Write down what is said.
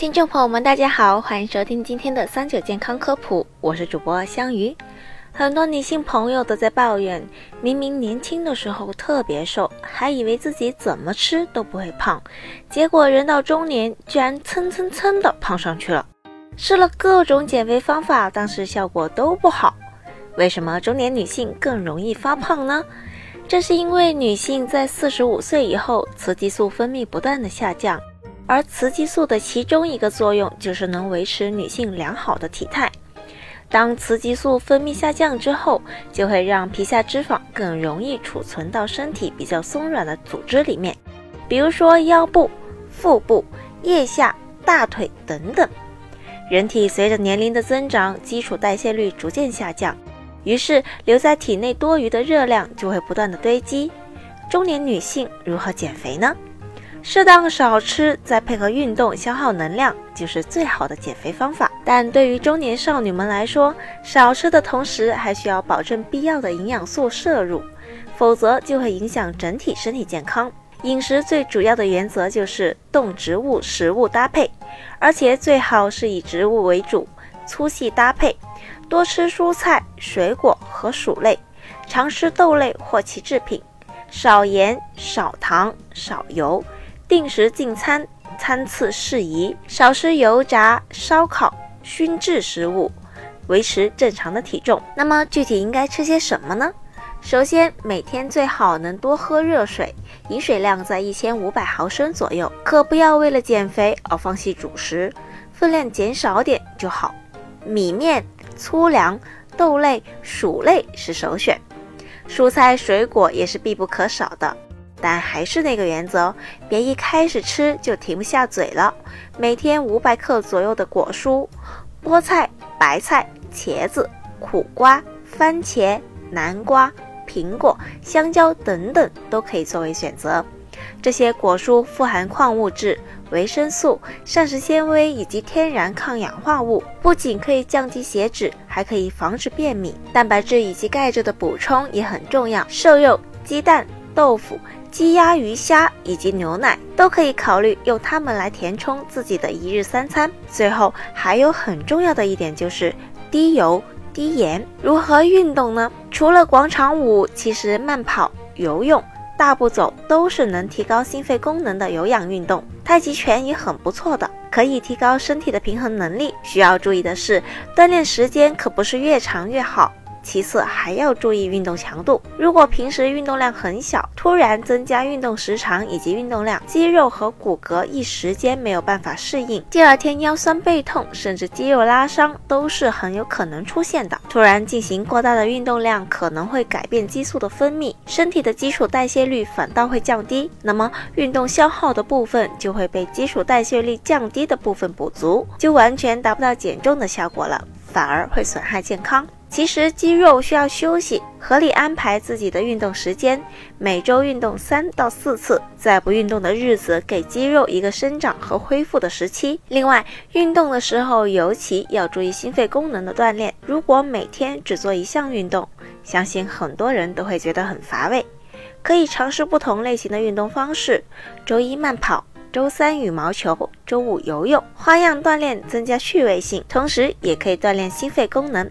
听众朋友们，大家好，欢迎收听今天的三九健康科普，我是主播香鱼。很多女性朋友都在抱怨，明明年轻的时候特别瘦，还以为自己怎么吃都不会胖，结果人到中年居然蹭蹭蹭的胖上去了。试了各种减肥方法，但是效果都不好。为什么中年女性更容易发胖呢？这是因为女性在四十五岁以后，雌激素分泌不断的下降。而雌激素的其中一个作用就是能维持女性良好的体态。当雌激素分泌下降之后，就会让皮下脂肪更容易储存到身体比较松软的组织里面，比如说腰部、腹部、腋下、大腿等等。人体随着年龄的增长，基础代谢率逐渐下降，于是留在体内多余的热量就会不断的堆积。中年女性如何减肥呢？适当少吃，再配合运动消耗能量，就是最好的减肥方法。但对于中年少女们来说，少吃的同时还需要保证必要的营养素摄入，否则就会影响整体身体健康。饮食最主要的原则就是动植物食物搭配，而且最好是以植物为主，粗细搭配，多吃蔬菜、水果和薯类，常吃豆类或其制品，少盐、少糖、少油。定时进餐，餐次适宜，少吃油炸、烧烤、熏制食物，维持正常的体重。那么具体应该吃些什么呢？首先，每天最好能多喝热水，饮水量在一千五百毫升左右。可不要为了减肥而放弃主食，分量减少点就好。米面、粗粮、豆类、薯类是首选，蔬菜水果也是必不可少的。但还是那个原则，别一开始吃就停不下嘴了。每天五百克左右的果蔬，菠菜、白菜、茄子、苦瓜、番茄、南瓜、苹果、香蕉等等都可以作为选择。这些果蔬富含矿物质、维生素、膳食纤维以及天然抗氧化物，不仅可以降低血脂，还可以防止便秘。蛋白质以及钙质的补充也很重要，瘦肉、鸡蛋、豆腐。鸡鸭鱼虾以及牛奶都可以考虑用它们来填充自己的一日三餐。最后还有很重要的一点就是低油低盐。如何运动呢？除了广场舞，其实慢跑、游泳、大步走都是能提高心肺功能的有氧运动。太极拳也很不错的，可以提高身体的平衡能力。需要注意的是，锻炼时间可不是越长越好。其次还要注意运动强度。如果平时运动量很小，突然增加运动时长以及运动量，肌肉和骨骼一时间没有办法适应，第二天腰酸背痛，甚至肌肉拉伤都是很有可能出现的。突然进行过大的运动量，可能会改变激素的分泌，身体的基础代谢率反倒会降低。那么运动消耗的部分就会被基础代谢率降低的部分补足，就完全达不到减重的效果了，反而会损害健康。其实肌肉需要休息，合理安排自己的运动时间，每周运动三到四次，在不运动的日子给肌肉一个生长和恢复的时期。另外，运动的时候尤其要注意心肺功能的锻炼。如果每天只做一项运动，相信很多人都会觉得很乏味。可以尝试不同类型的运动方式：周一慢跑，周三羽毛球，周五游泳，花样锻炼增加趣味性，同时也可以锻炼心肺功能。